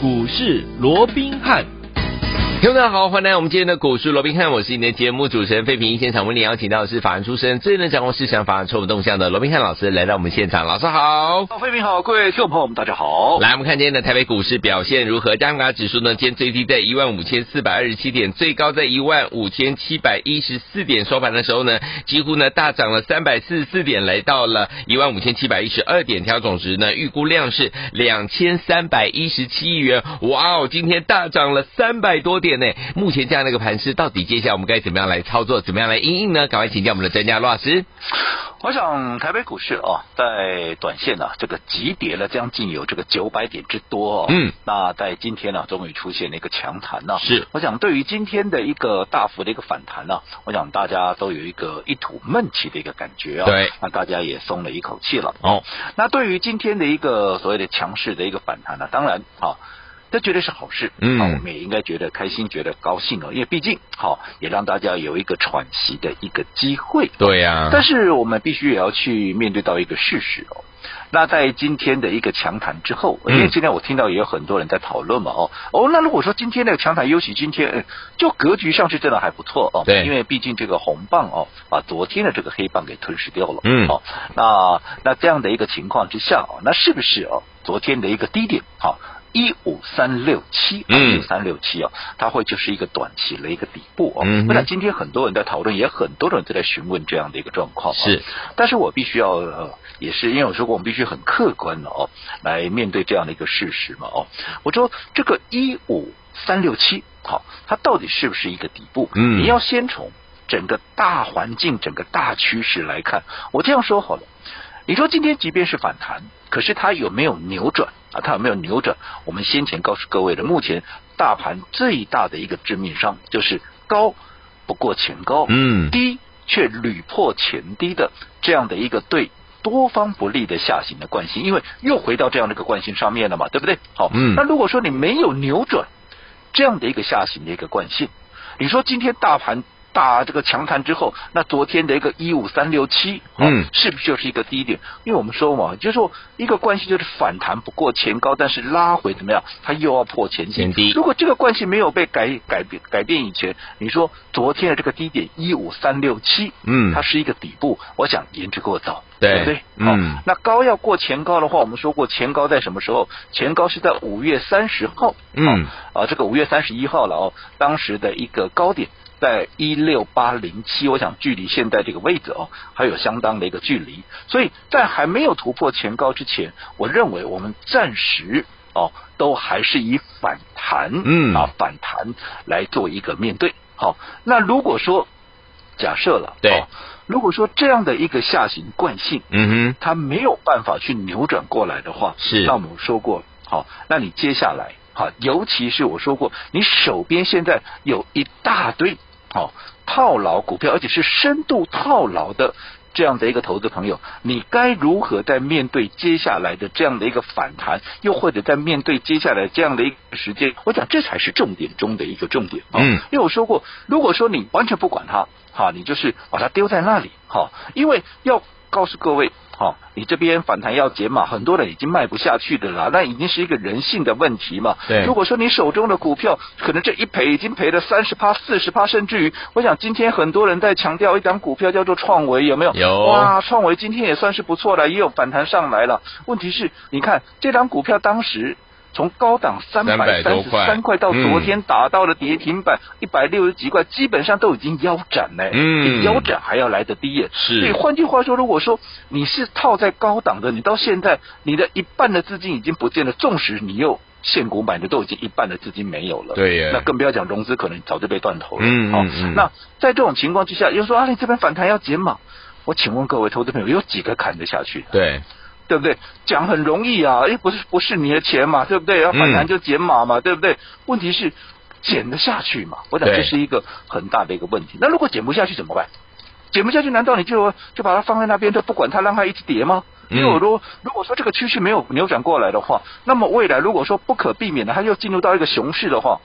股市罗宾汉。听众大家好，欢迎来到我们今天的股市罗宾汉，我是你的节目主持人费平。现场为你邀请到的是法案出身、最能掌握市场法案错误动向的罗宾汉老师来到我们现场。老师好，费平好，各位听众朋友们大家好。来，我们看今天的台北股市表现如何？加权指数呢，今天最低在一万五千四百二十七点，最高在一万五千七百一十四点，收盘的时候呢，几乎呢大涨了三百四十四点，来到了一万五千七百一十二点，调总值呢预估量是两千三百一十七亿元。哇哦，今天大涨了三百多点呢。目前这样的一个盘势，到底接下来我们该怎么样来操作，怎么样来应应呢？赶快请教我们的专家罗老师。我想台北股市啊，在短线呢、啊，这个急跌了将近有这个九百点之多哦。嗯。那在今天呢、啊，终于出现了一个强弹呢。是。我想对于今天的一个大幅的一个反弹呢、啊，我想大家都有一个一吐闷气的一个感觉啊。对。那大家也松了一口气了。哦。那对于今天的一个所谓的强势的一个反弹呢、啊，当然啊。这绝对是好事，嗯，我们也应该觉得开心，觉得高兴哦，因为毕竟好，也让大家有一个喘息的一个机会。对呀、啊，但是我们必须也要去面对到一个事实哦。那在今天的一个强谈之后，因为今天我听到也有很多人在讨论嘛，哦哦，那如果说今天那个强谈，尤其今天，就格局上是真的还不错哦。对，因为毕竟这个红棒哦，把昨天的这个黑棒给吞噬掉了。嗯，好，那那这样的一个情况之下哦，那是不是哦，昨天的一个低点好？一五三六七，一五三六七哦，它会就是一个短期的一个底部哦。嗯那、嗯、今天很多人在讨论，也很多人都在询问这样的一个状况。是，但是我必须要，呃、也是因为我说过，我们必须很客观的哦，来面对这样的一个事实嘛哦。我说这个一五三六七，好，它到底是不是一个底部？嗯，你要先从整个大环境、整个大趋势来看。我这样说好了，你说今天即便是反弹，可是它有没有扭转？啊，它有没有扭转？我们先前告诉各位的，目前大盘最大的一个致命伤就是高不过前高，嗯，低却屡破前低的这样的一个对多方不利的下行的惯性，因为又回到这样的一个惯性上面了嘛，对不对？好，嗯，那如果说你没有扭转这样的一个下行的一个惯性，你说今天大盘。大这个强弹之后，那昨天的一个一五三六七，嗯，是不是就是一个低点？因为我们说嘛，就是说一个关系就是反弹不过前高，但是拉回怎么样？它又要破前前低。如果这个关系没有被改改变改变以前，你说昨天的这个低点一五三六七，嗯，它是一个底部，我想言之过早，对，对不对？嗯，那高要过前高的话，我们说过前高在什么时候？前高是在五月三十号，嗯，啊，这个五月三十一号了哦，当时的一个高点。在一六八零七，我想距离现在这个位置哦，还有相当的一个距离，所以在还没有突破前高之前，我认为我们暂时哦都还是以反弹，嗯啊反弹来做一个面对。好，那如果说假设了，对、哦，如果说这样的一个下行惯性，嗯哼，它没有办法去扭转过来的话，是，那我们说过，好，那你接下来，好，尤其是我说过，你手边现在有一大堆。哦，套牢股票，而且是深度套牢的这样的一个投资朋友，你该如何在面对接下来的这样的一个反弹，又或者在面对接下来这样的一个时间？我讲这才是重点中的一个重点。嗯，因为我说过，如果说你完全不管它，哈，你就是把它丢在那里，哈，因为要告诉各位。好、哦，你这边反弹要减码，很多人已经卖不下去的啦，那已经是一个人性的问题嘛。对，如果说你手中的股票可能这一赔已经赔了三十趴、四十趴，甚至于，我想今天很多人在强调一档股票叫做创维，有没有？有。哇，创维今天也算是不错了，也有反弹上来了。问题是，你看这档股票当时。从高档三百三十三块到昨天打到了跌停板一百六十几块，基本上都已经腰斩了，嗯，比腰斩还要来得低耶。是，所以换句话说，如果说你是套在高档的，你到现在你的一半的资金已经不见了，纵使你又现股买的都已经一半的资金没有了，对耶，那更不要讲融资可能早就被断头了。嗯嗯嗯。那在这种情况之下，又说啊，你这边反弹要减码，我请问各位投资朋友，有几个砍得下去？对。对不对？讲很容易啊，诶，不是不是你的钱嘛，对不对？要反弹就减码嘛，嗯、对不对？问题是减得下去嘛？我讲这是一个很大的一个问题。那如果减不下去怎么办？减不下去，难道你就就把它放在那边，就不管它，让它一直跌吗？因为我说，如果说这个趋势没有扭转过来的话，那么未来如果说不可避免的，它又进入到一个熊市的话，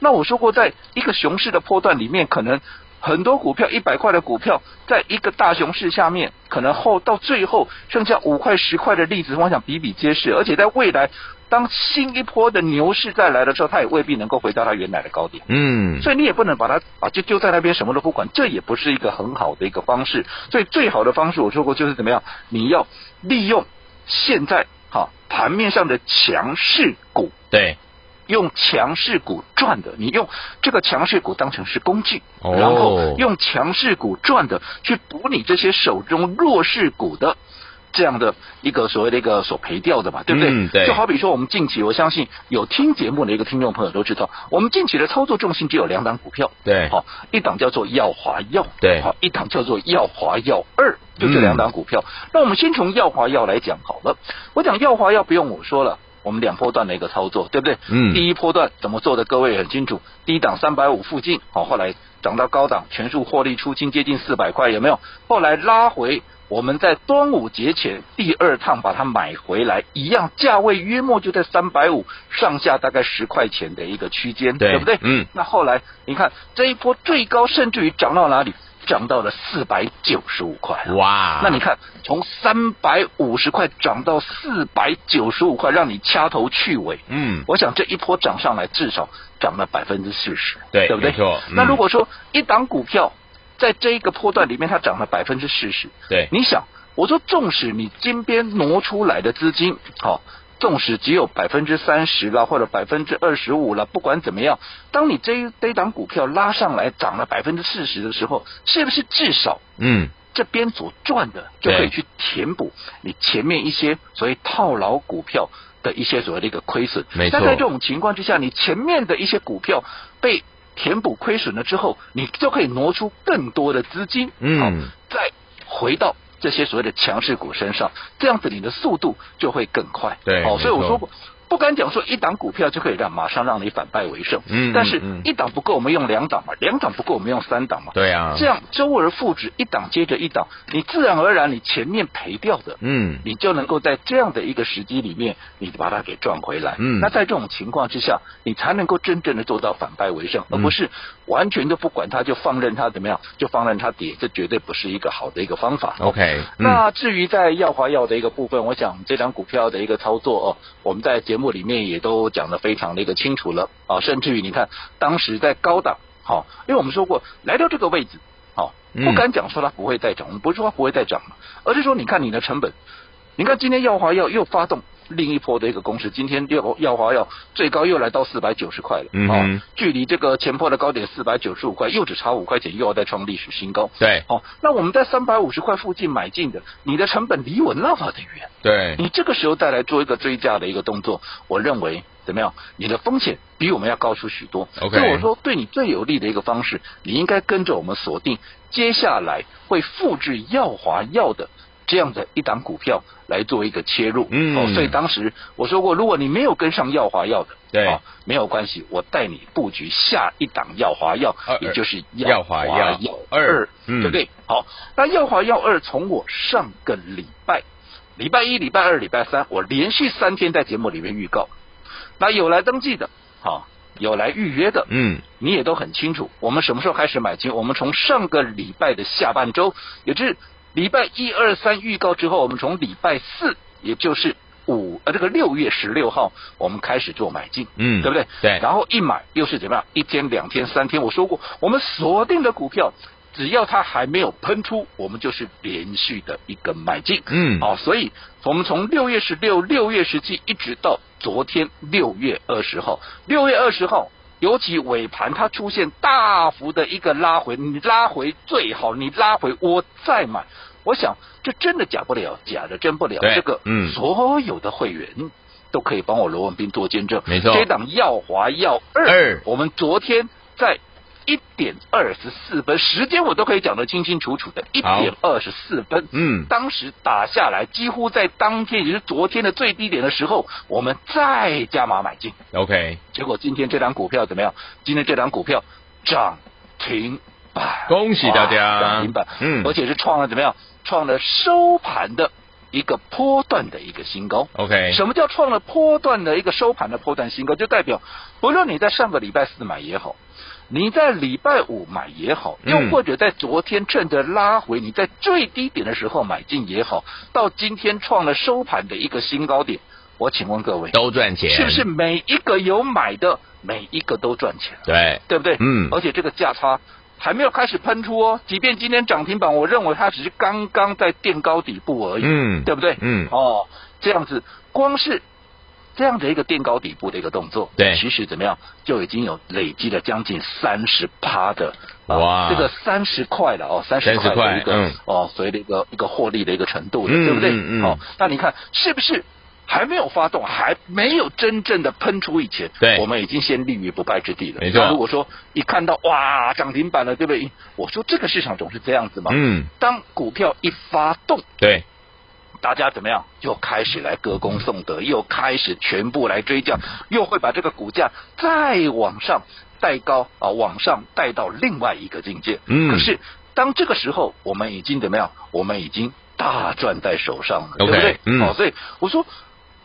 那我说过，在一个熊市的波段里面，可能。很多股票一百块的股票，在一个大熊市下面，可能后到最后剩下五块十块的例子，我想比比皆是。而且在未来，当新一波的牛市再来的时候，它也未必能够回到它原来的高点。嗯，所以你也不能把它啊就丢在那边什么都不管，这也不是一个很好的一个方式。所以最好的方式，我说过就是怎么样，你要利用现在哈盘面上的强势股，对。用强势股赚的，你用这个强势股当成是工具，哦、然后用强势股赚的去补你这些手中弱势股的这样的一个所谓的一个所赔掉的嘛，对不对？嗯、对。就好比说我们近期，我相信有听节目的一个听众朋友都知道，我们近期的操作重心只有两档股票，对，好，一档叫做耀华耀，对，好，一档叫做耀华耀二，就这两档股票。嗯、那我们先从耀华耀来讲好了，我讲耀华耀不用我说了。我们两波段的一个操作，对不对？嗯。第一波段怎么做的，各位很清楚。低档三百五附近，好，后来涨到高档，全数获利出清，接近四百块，有没有？后来拉回，我们在端午节前第二趟把它买回来，一样价位约莫就在三百五上下，大概十块钱的一个区间，对，对不对？嗯。那后来你看这一波最高，甚至于涨到哪里？涨到了四百九十五块，哇！那你看，从三百五十块涨到四百九十五块，让你掐头去尾。嗯，我想这一波涨上来，至少涨了百分之四十，对，对不对？没错。嗯、那如果说一档股票在这一个波段里面，它涨了百分之四十，对，你想，我说纵使你金边挪出来的资金，好。纵使只有百分之三十了，或者百分之二十五了，不管怎么样，当你这一这档股票拉上来涨了百分之四十的时候，是不是至少嗯这边所赚的就可以去填补你前面一些所谓套牢股票的一些所谓的一个亏损？没错。那在这种情况之下，你前面的一些股票被填补亏损了之后，你就可以挪出更多的资金，嗯，再回到。这些所谓的强势股身上，这样子你的速度就会更快。对，哦，所以我说过。不敢讲说一档股票就可以让马上让你反败为胜，嗯，但是一档不够，我们用两档嘛，两档不够，我们用三档嘛，对啊，这样周而复始，一档接着一档，你自然而然你前面赔掉的，嗯，你就能够在这样的一个时机里面，你把它给赚回来，嗯，那在这种情况之下，你才能够真正的做到反败为胜，而不是完全都不管它就放任它怎么样，就放任它跌，这绝对不是一个好的一个方法。OK，那至于在耀华耀的一个部分，我想这张股票的一个操作哦，我们在节目里面也都讲得非常的一个清楚了啊，甚至于你看当时在高档，好，因为我们说过来到这个位置，好，不敢讲说它不会再涨，我们不是说它不会再涨，而是说你看你的成本，你看今天耀华药又发动。另一波的一个攻势，今天耀耀华耀最高又来到四百九十块了，嗯、哦，距离这个前波的高点四百九十五块又只差五块钱，又要再创历史新高。对，哦，那我们在三百五十块附近买进的，你的成本离我那么的远，对，你这个时候再来做一个追价的一个动作，我认为怎么样？你的风险比我们要高出许多。OK，所以我说对你最有利的一个方式，你应该跟着我们锁定接下来会复制耀华药的。这样的一档股票来做一个切入，嗯，哦，所以当时我说过，如果你没有跟上耀华耀的，对，哦，没有关系，我带你布局下一档耀华耀，也就是耀华耀二，对不对？好，那耀华耀二从我上个礼拜，礼拜一、礼拜二、礼拜三，我连续三天在节目里面预告，那有来登记的，好，有来预约的，嗯，你也都很清楚，我们什么时候开始买进？我们从上个礼拜的下半周，也就是。礼拜一二三预告之后，我们从礼拜四，也就是五呃这个六月十六号，我们开始做买进，嗯，对不对？对。然后一买又是怎么样？一天、两天、三天，我说过，我们锁定的股票，只要它还没有喷出，我们就是连续的一个买进，嗯，好、哦，所以我们从六月十六、六月十七一直到昨天六月二十号，六月二十号。尤其尾盘它出现大幅的一个拉回，你拉回最好，你拉回我再买。我想这真的假不了，假的真不了。这个，嗯，所有的会员都可以帮我罗文斌做见证。没错，这档耀华耀二，二，我们昨天在。一点二十四分，时间我都可以讲得清清楚楚的。一点二十四分，嗯，当时打下来，几乎在当天，也就是昨天的最低点的时候，我们再加码买进。OK，结果今天这张股票怎么样？今天这张股票涨停板，恭喜大家！涨停板，嗯，而且是创了怎么样？创了收盘的。一个波段的一个新高。OK，什么叫创了波段的一个收盘的波段新高？就代表不论你在上个礼拜四买也好，你在礼拜五买也好，又或者在昨天趁着拉回你在最低点的时候买进也好，到今天创了收盘的一个新高点，我请问各位都赚钱，是不是每一个有买的每一个都赚钱？对，对不对？嗯，而且这个价差。还没有开始喷出哦，即便今天涨停板，我认为它只是刚刚在垫高底部而已，嗯，对不对？嗯，哦，这样子，光是这样的一个垫高底部的一个动作，对，其实怎么样，就已经有累积了将近三十趴的，啊、哇，这个三十块了哦，三十块的一个，嗯、哦，所谓的一个一个获利的一个程度的，嗯、对不对？嗯嗯，哦，那你看是不是？还没有发动，还没有真正的喷出以前，对，我们已经先立于不败之地了。没错。如果说一看到哇涨停板了，对不对？我说这个市场总是这样子嘛。嗯。当股票一发动，对，大家怎么样？又开始来歌功颂德，又开始全部来追价，又会把这个股价再往上带高啊，往上带到另外一个境界。嗯。可是当这个时候，我们已经怎么样？我们已经大赚在手上了对不对？嗯。好，所以我说。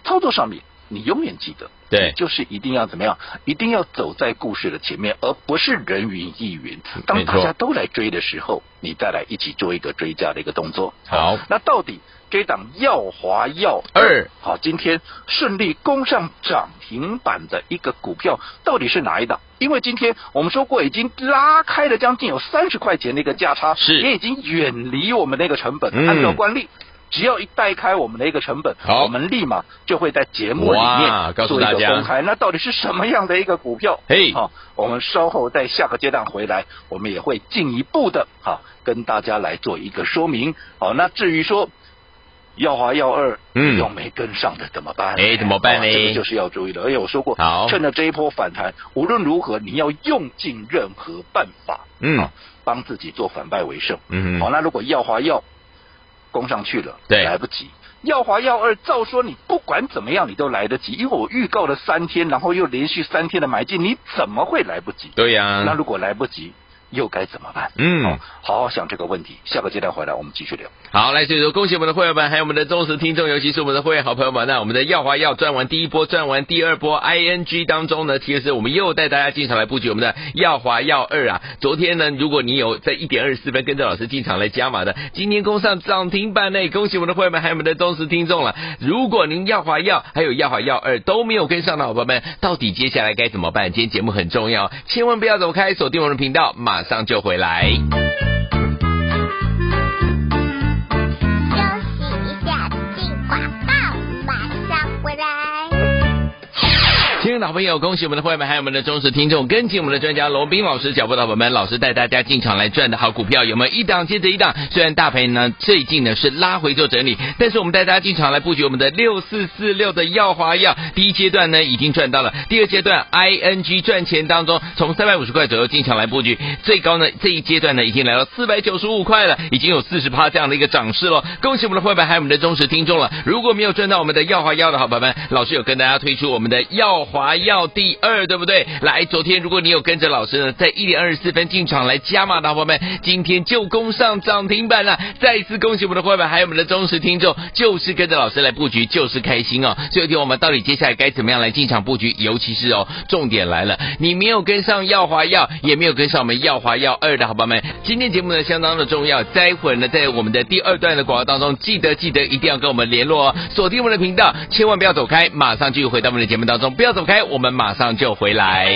操作上面，你永远记得，对，就是一定要怎么样？一定要走在故事的前面，而不是人云亦云。当大家都来追的时候，你再来一起做一个追加的一个动作。好，那到底这档耀华耀二，好，今天顺利攻上涨停板的一个股票，到底是哪一档？因为今天我们说过，已经拉开了将近有三十块钱的一个价差，是也已经远离我们那个成本。嗯、按照惯例。只要一带开我们的一个成本，我们立马就会在节目里面做一个公开。那到底是什么样的一个股票？嘿，好，我们稍后在下个阶段回来，我们也会进一步的哈跟大家来做一个说明。好，那至于说耀华耀二，嗯，有没跟上的怎么办？哎，怎么办呢？这个就是要注意的。而且我说过，好，趁着这一波反弹，无论如何你要用尽任何办法，嗯，帮自己做反败为胜。嗯，好，那如果耀华耀。攻上去了，对，来不及。耀华耀二，照说你不管怎么样，你都来得及，因为我预告了三天，然后又连续三天的买进，你怎么会来不及？对呀、啊。那如果来不及，又该怎么办？嗯，哦、好好想这个问题。下个阶段回来，我们继续聊。好，来，所以说恭喜我们的会员们，还有我们的忠实听众，尤其是我们的会员好朋友们。那我们的耀华耀赚完第一波，赚完第二波，ING 当中呢，其实我们又带大家进场来布局我们的耀华耀二啊。昨天呢，如果你有在一点二十四分跟着老师进场来加码的，今天攻上涨停板内，恭喜我们的会员们，还有我们的忠实听众了。如果您耀华耀还有耀华耀二都没有跟上的伙伴们，到底接下来该怎么办？今天节目很重要，千万不要走开，锁定我们的频道，马马上就回来。的好朋友，恭喜我们的会员们，还有我们的忠实听众，跟紧我们的专家罗宾老师脚步的伙伴们，老师带大家进场来赚的好股票，有没有一档接着一档？虽然大盘呢最近呢是拉回做整理，但是我们带大家进场来布局我们的六四四六的耀华耀，第一阶段呢已经赚到了，第二阶段 ING 赚钱当中，从三百五十块左右进场来布局，最高呢这一阶段呢已经来到四百九十五块了，已经有四十趴这样的一个涨势了。恭喜我们的会员还有我们的忠实听众了。如果没有赚到我们的耀华耀的好伙伴们，老师有跟大家推出我们的耀华要第二，对不对？来，昨天如果你有跟着老师呢，在一点二十四分进场来加码的伙伴们，今天就攻上涨停板了。再一次恭喜我们的伙伴，还有我们的忠实听众，就是跟着老师来布局，就是开心哦。所以，听我们到底接下来该怎么样来进场布局？尤其是哦，重点来了，你没有跟上耀华耀，也没有跟上我们耀华耀二的伙伴们，今天节目呢相当的重要。待会呢，在我们的第二段的广告当中，记得记得一定要跟我们联络哦，锁定我们的频道，千万不要走开，马上继续回到我们的节目当中，不要走开，我们马上就回来。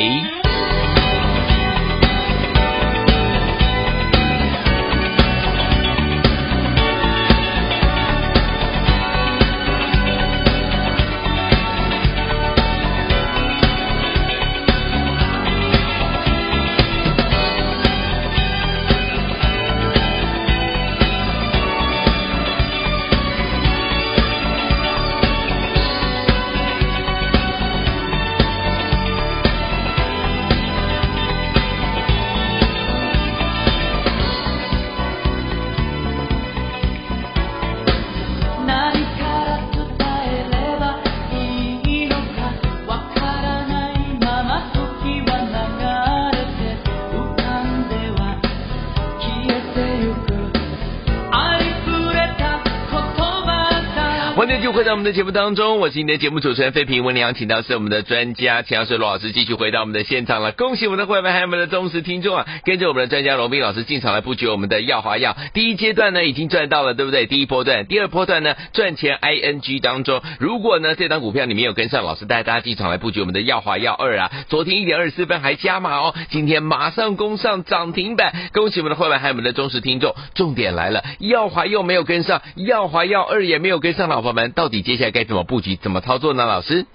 回到我们的节目当中，我是你的节目主持人费平。为您邀请到是我们的专家钱老师罗老师，继续回到我们的现场了。恭喜我们的会员还有我们的忠实听众啊，跟着我们的专家罗宾老师进场来布局我们的耀华药。第一阶段呢已经赚到了，对不对？第一波段，第二波段呢赚钱 ING 当中，如果呢这张股票你没有跟上，老师带大家进场来布局我们的耀华药二啊，昨天一点二十四分还加码哦，今天马上攻上涨停板。恭喜我们的会员还有我们的忠实听众。重点来了，耀华又没有跟上，耀华药二也没有跟上，老婆们。到底接下来该怎么布局、怎么操作呢？老师，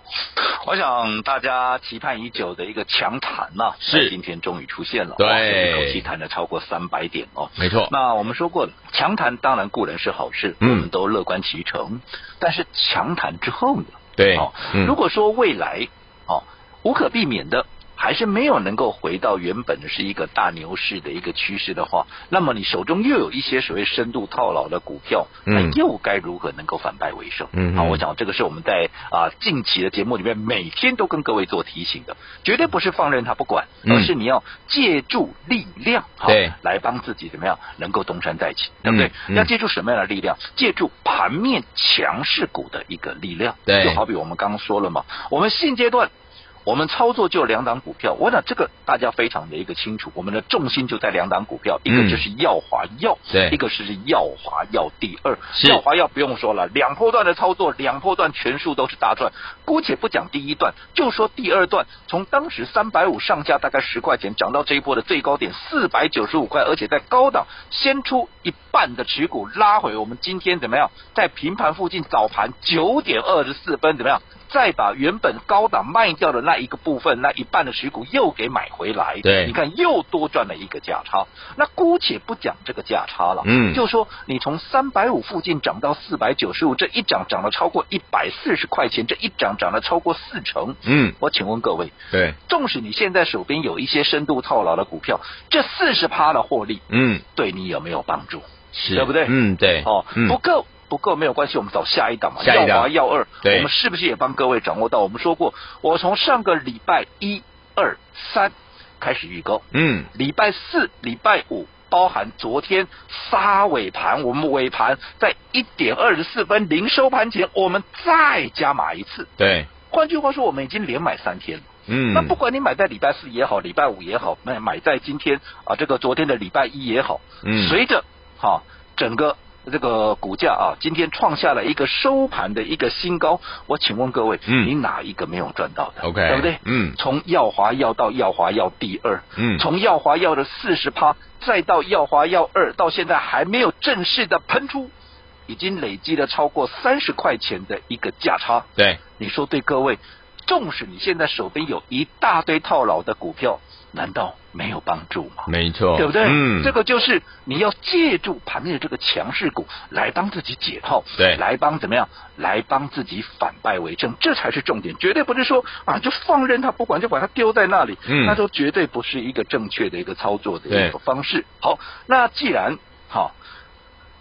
我想大家期盼已久的一个强弹呐，是今天终于出现了，对，一口气弹了超过三百点哦，没错。那我们说过，强弹当然固然是好事，嗯，我们都乐观其成。但是强弹之后呢？对，哦，嗯，如果说未来哦无可避免的。还是没有能够回到原本的是一个大牛市的一个趋势的话，那么你手中又有一些所谓深度套牢的股票，那又该如何能够反败为胜？嗯，好，我想这个是我们在啊近期的节目里面每天都跟各位做提醒的，绝对不是放任它不管，而是你要借助力量，对，来帮自己怎么样能够东山再起，对不对？要借助什么样的力量？借助盘面强势股的一个力量，对，就好比我们刚刚说了嘛，我们现阶段。我们操作就两档股票，我想这个大家非常的一个清楚，我们的重心就在两档股票，一个就是耀华药，对，一个是耀华药第二。耀华药不用说了，两波段的操作，两波段全数都是大赚。姑且不讲第一段，就说第二段，从当时三百五上下大概十块钱，涨到这一波的最高点四百九十五块，而且在高档先出一半的持股拉回，我们今天怎么样？在平盘附近早盘九点二十四分怎么样？再把原本高档卖掉的那一个部分，那一半的持股又给买回来，对，你看又多赚了一个价差。那姑且不讲这个价差了，嗯，就说你从三百五附近涨到四百九十五，这一涨涨了超过一百四十块钱，这一涨涨了超过四成，嗯，我请问各位，对，纵使你现在手边有一些深度套牢的股票，这四十趴的获利，嗯，对你有没有帮助？是，对不对？嗯，对，哦，嗯、不够。不够没有关系，我们找下一档嘛。下一档耀华耀二，我们是不是也帮各位掌握到？我们说过，我从上个礼拜一、二、三开始预购，嗯，礼拜四、礼拜五，包含昨天杀尾盘，我们尾盘在一点二十四分零收盘前，我们再加码一次。对，换句话说，我们已经连买三天了。嗯，那不管你买在礼拜四也好，礼拜五也好，买买在今天啊，这个昨天的礼拜一也好，嗯，随着哈、啊、整个。这个股价啊，今天创下了一个收盘的一个新高。我请问各位，嗯，你哪一个没有赚到的？OK，对不对？嗯，从耀华药到耀华药第二，嗯，从耀华药的四十趴，再到耀华药二，到现在还没有正式的喷出，已经累积了超过三十块钱的一个价差。对，你说对各位，纵使你现在手边有一大堆套牢的股票。难道没有帮助吗？没错，对不对？嗯，这个就是你要借助盘面的这个强势股来帮自己解套，对，来帮怎么样？来帮自己反败为胜，这才是重点，绝对不是说啊就放任它不管，就把它丢在那里，嗯，那都绝对不是一个正确的一个操作的一个方式。好，那既然好，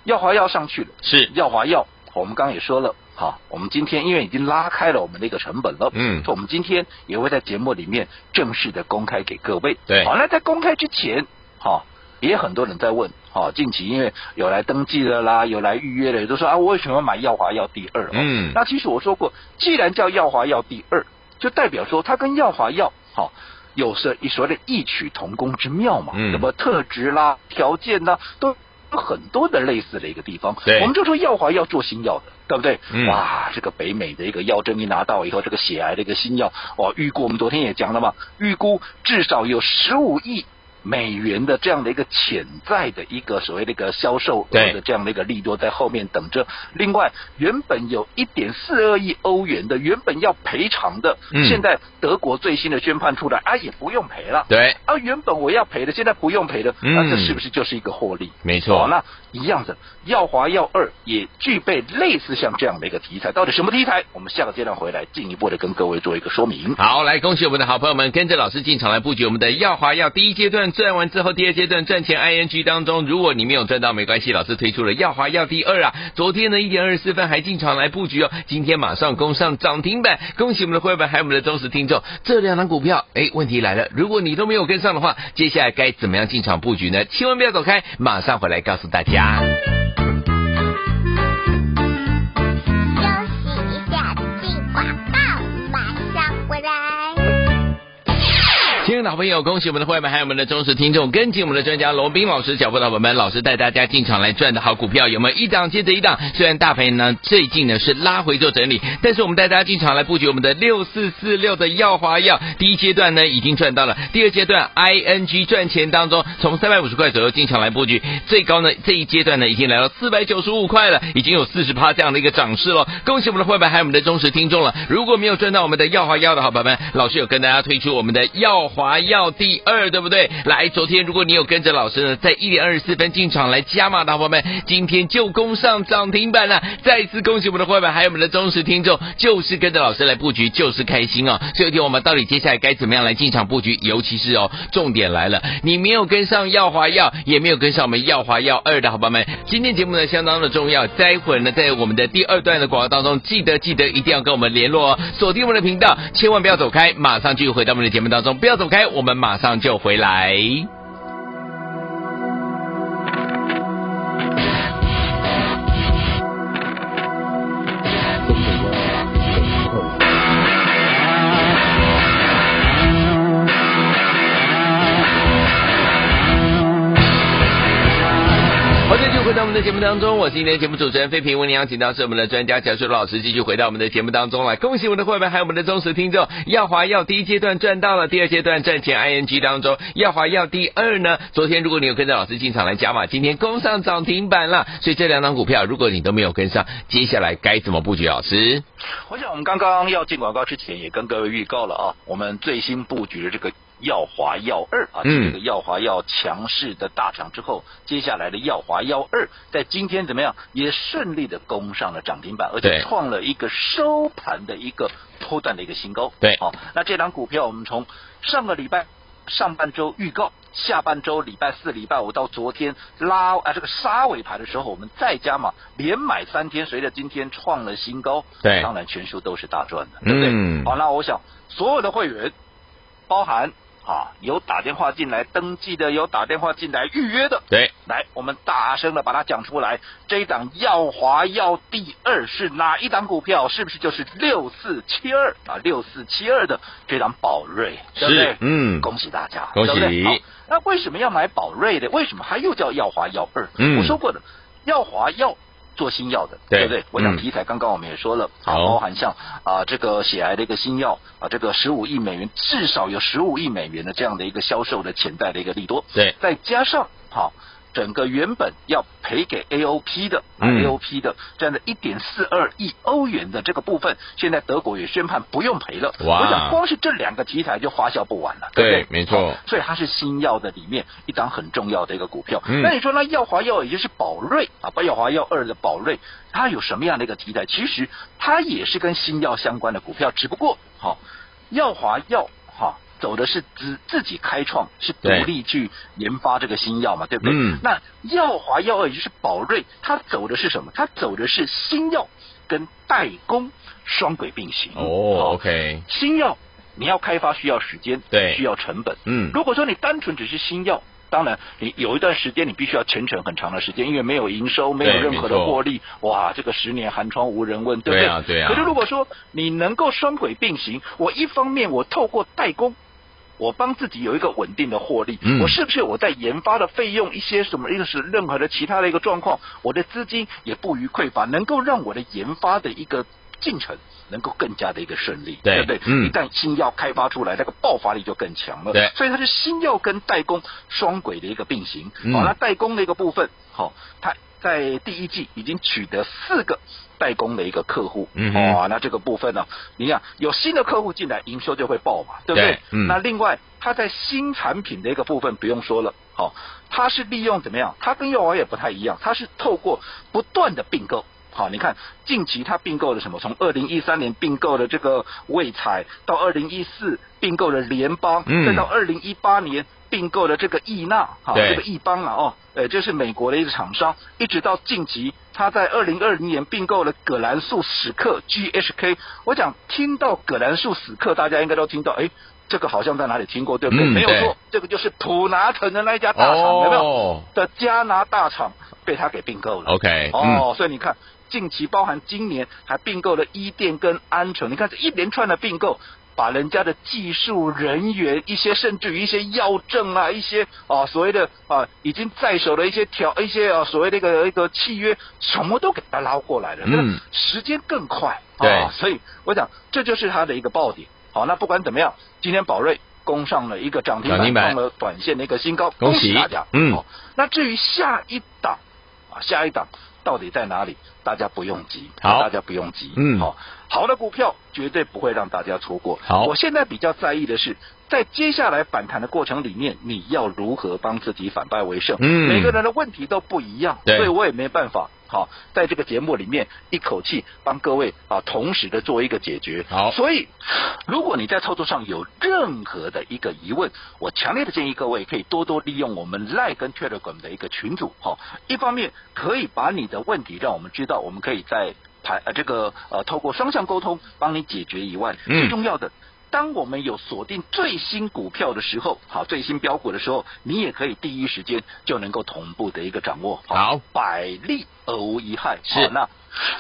耀华药上去了，是耀华药，我们刚刚也说了。好，我们今天因为已经拉开了我们的一个成本了，嗯，所以我们今天也会在节目里面正式的公开给各位。对，好，那在公开之前，好，也很多人在问，好，近期因为有来登记的啦，有来预约的，也都说啊，我为什么要买耀华药第二？嗯，那其实我说过，既然叫耀华药第二，就代表说它跟耀华药好有着一所谓的异曲同工之妙嘛，嗯，什么特质啦、条件啦都。有很多的类似的一个地方，对，我们就说药华要做新药的，对不对？嗯、哇，这个北美的一个药证一拿到以后，这个血癌的一个新药，哦，预估我们昨天也讲了嘛，预估至少有十五亿。美元的这样的一个潜在的一个所谓的一个销售额的这样的一个利多在后面等着。另外，原本有一点四二亿欧元的原本要赔偿的，现在德国最新的宣判出来啊，也不用赔了。对啊，原本我要赔的，现在不用赔的，那这是不是就是一个获利？没错。那一样的，耀华耀二也具备类似像这样的一个题材。到底什么题材？我们下个阶段回来进一步的跟各位做一个说明。好，来恭喜我们的好朋友们，跟着老师进场来布局我们的耀华耀第一阶段。赚完之后，第二阶段赚钱 ING 当中，如果你没有赚到没关系，老师推出了耀华要第二啊，昨天呢一点二十四分还进场来布局哦，今天马上攻上涨停板，恭喜我们的会员还有我们的忠实听众，这两档股票，哎，问题来了，如果你都没有跟上的话，接下来该怎么样进场布局呢？千万不要走开，马上回来告诉大家。亲爱的好朋友，恭喜我们的会员，还有我们的忠实听众，跟紧我们的专家罗宾老师脚步的伙伴们，老师带大家进场来赚的好股票，有没有一档接着一档？虽然大盘呢最近呢是拉回做整理，但是我们带大家进场来布局我们的六四四六的耀华药，第一阶段呢已经赚到了，第二阶段 ING 赚钱当中，从三百五十块左右进场来布局，最高呢这一阶段呢已经来到四百九十五块了，已经有四十趴这样的一个涨势了，恭喜我们的会员，还有我们的忠实听众了。如果没有赚到我们的耀华药的好朋友们，老师有跟大家推出我们的耀华药第二，对不对？来，昨天如果你有跟着老师呢，在一点二十四分进场来加码的好朋友们，今天就攻上涨停板了。再一次恭喜我们的伙伴，还有我们的忠实听众，就是跟着老师来布局，就是开心哦。所以，我们到底接下来该怎么样来进场布局？尤其是哦，重点来了，你没有跟上耀华药，也没有跟上我们耀华药二的好朋友们，今天节目呢相当的重要。待会呢，在我们的第二段的广告当中，记得记得一定要跟我们联络哦，锁定我们的频道，千万不要走开，马上就回到我们的节目当中，不要走开，我们马上就回来。回到我们的节目当中，我是今天节目主持人费平，为您邀请到是我们的专家教授老师，继续回到我们的节目当中来。恭喜我们的会员，还有我们的忠实听众。耀华耀第一阶段赚到了，第二阶段赚钱。ING 当中，耀华耀第二呢？昨天如果你有跟着老师进场来加码，今天攻上涨停板了。所以这两档股票，如果你都没有跟上，接下来该怎么布局？老师，我想我们刚刚要进广告之前，也跟各位预告了啊，我们最新布局的这个。耀华耀二啊，这个耀华耀强势的大涨之后，接下来的耀华耀二在今天怎么样？也顺利的攻上了涨停板，而且创了一个收盘的一个波段的一个新高。对，好，那这档股票我们从上个礼拜上半周预告，下半周礼拜四、礼拜五到昨天拉啊这个杀尾盘的时候，我们再加码连买三天，随着今天创了新高。对，当然全数都是大赚的，对不对？嗯。好，那我想所有的会员，包含。啊，有打电话进来登记的，有打电话进来预约的，对，来，我们大声的把它讲出来。这一档耀华耀第二是哪一档股票？是不是就是六四七二啊？六四七二的这档宝瑞，对不对？嗯，恭喜大家，恭喜。那为什么要买宝瑞的？为什么还又叫耀华耀二？嗯，我说过的，耀华药。做新药的，对，对不对？我想题材刚刚我们也说了，啊、嗯，包含像啊这个血癌的一个新药啊，这个十五亿美元，至少有十五亿美元的这样的一个销售的潜在的一个利多，对，再加上好。整个原本要赔给 AOP 的、嗯、AOP 的这样的一点四二亿欧元的这个部分，现在德国也宣判不用赔了。哇！我想光是这两个题材就花销不完了，对不对？对，没错。所以它是新药的里面一档很重要的一个股票。嗯、那你说那耀华药也就是宝瑞啊，把耀华药二的宝瑞，它有什么样的一个题材？其实它也是跟新药相关的股票，只不过好耀华药哈。走的是自自己开创，是独立去研发这个新药嘛，对不对？嗯。那耀华药二也就是宝瑞，它走的是什么？它走的是新药跟代工双轨并行。哦，OK。新药你要开发需要时间，对，需要成本。嗯。如果说你单纯只是新药，当然你有一段时间你必须要沉沉很长的时间，因为没有营收，没有任何的获利，哇，这个十年寒窗无人问，对不对？对啊，对啊。可是如果说你能够双轨并行，我一方面我透过代工。我帮自己有一个稳定的获利，嗯、我是不是我在研发的费用一些什么，一个是任何的其他的一个状况，我的资金也不虞匮乏，能够让我的研发的一个进程能够更加的一个顺利，对，对不对？嗯、一旦新药开发出来，那个爆发力就更强了。对，所以它是新药跟代工双轨的一个并行。好、嗯，那代工的一个部分，好，它在第一季已经取得四个。代工的一个客户，嗯，哇，那这个部分呢，你看有新的客户进来，营收就会爆嘛，对不对？对嗯，那另外，它在新产品的一个部分不用说了，好，它是利用怎么样？它跟药王也不太一样，它是透过不断的并购，好，你看近期它并购了什么？从二零一三年并购了这个卫彩，到二零一四并购了联邦，嗯，再到二零一八年。并购了这个易纳，哈，这个易邦了，哦，呃，这是美国的一个厂商，一直到近期，他在二零二零年并购了葛兰素史克 GHK。我讲听到葛兰素史克，大家应该都听到，哎，这个好像在哪里听过，对不对？嗯、对没有错，这个就是普拿腾的那一家大厂，哦、有没有？的加拿大厂被他给并购了。OK，哦，嗯、所以你看，近期包含今年还并购了伊甸跟安纯，你看这一连串的并购。把人家的技术人员、一些甚至于一些药证啊、一些啊所谓的啊已经在手的一些条、一些啊所谓的一个一个契约，什么都给他捞过来了，嗯，时间更快，对、啊，所以我想这就是它的一个爆点。好，那不管怎么样，今天宝瑞攻上了一个涨停板，创了短线的一个新高，恭喜，大家。嗯，好，那至于下一档啊，下一档到底在哪里？大家不用急，好，大家不用急。嗯，好，好的股票绝对不会让大家错过。好，我现在比较在意的是，在接下来反弹的过程里面，你要如何帮自己反败为胜？嗯，每个人的问题都不一样，对，所以我也没办法。好，在这个节目里面一口气帮各位啊，同时的做一个解决。好，所以如果你在操作上有任何的一个疑问，我强烈的建议各位可以多多利用我们 Line 跟 Telegram 的一个群组。好，一方面可以把你的问题让我们知道，我们可以在排呃这个呃透过双向沟通帮你解决以外，嗯、最重要的。当我们有锁定最新股票的时候，好，最新标股的时候，你也可以第一时间就能够同步的一个掌握，好，好百利而无一害。是，那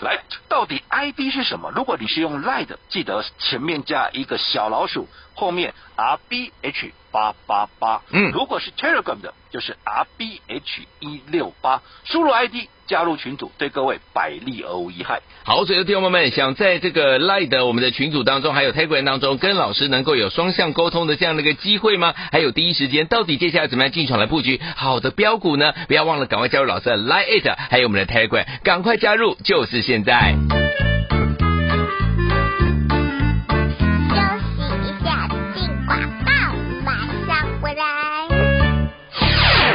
来，到底 IB 是什么？如果你是用 Line 的，记得前面加一个小老鼠，后面 RBH 八八八。嗯，如果是 Telegram 的，就是 RBH 一六八，输入 ID。加入群组，对各位百利而无一害。好，所以的听众们，想在这个 Line 的我们的群组当中，还有 Telegram 当中，跟老师能够有双向沟通的这样的一个机会吗？还有第一时间，到底接下来怎么样进场来布局好的标股呢？不要忘了赶快加入老师的 Line It，还有我们的 Telegram，赶快加入，就是现在。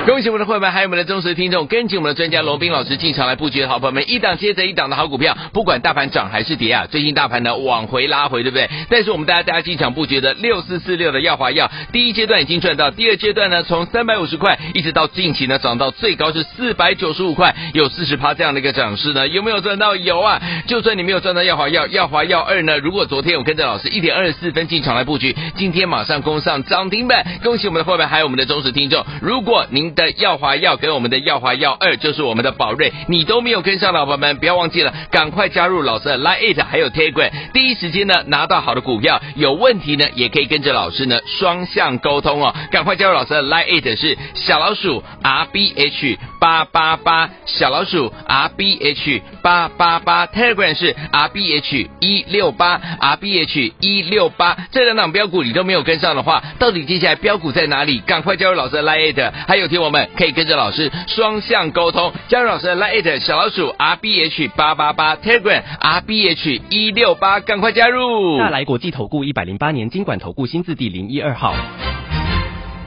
恭喜我们的会员，还有我们的忠实听众，跟紧我们的专家罗宾老师进场来布局的好朋友们，一档接着一档的好股票，不管大盘涨还是跌啊，最近大盘呢往回拉回，对不对？但是我们大家大家进场布局的六四四六的耀华药，第一阶段已经赚到，第二阶段呢从三百五十块一直到近期呢涨到最高是四百九十五块，有四十趴这样的一个涨势呢，有没有赚到？有啊！就算你没有赚到耀华药，耀华药二呢，如果昨天我跟着老师一点二十四分进场来布局，今天马上攻上涨停板，恭喜我们的会员，还有我们的忠实听众，如果您。的耀华耀跟我们的耀华耀二，就是我们的宝瑞，你都没有跟上，老板们不要忘记了，赶快加入老师的 Line It 还有 Telegram，第一时间呢拿到好的股票，有问题呢也可以跟着老师呢双向沟通哦，赶快加入老师的 Line It 是小老鼠 R B H 八八八，小老鼠 R B H 八八八，Telegram 是 R B H 一六八 R B H 一六八，这两档标股你都没有跟上的话，到底接下来标股在哪里？赶快加入老师的 Line It，还有听我们可以跟着老师双向沟通，加入老师的 Line 小老鼠 R B H 八八八 Telegram R B H 一六八，赶快加入！大来国际投顾一百零八年金管投顾新字第零一二号。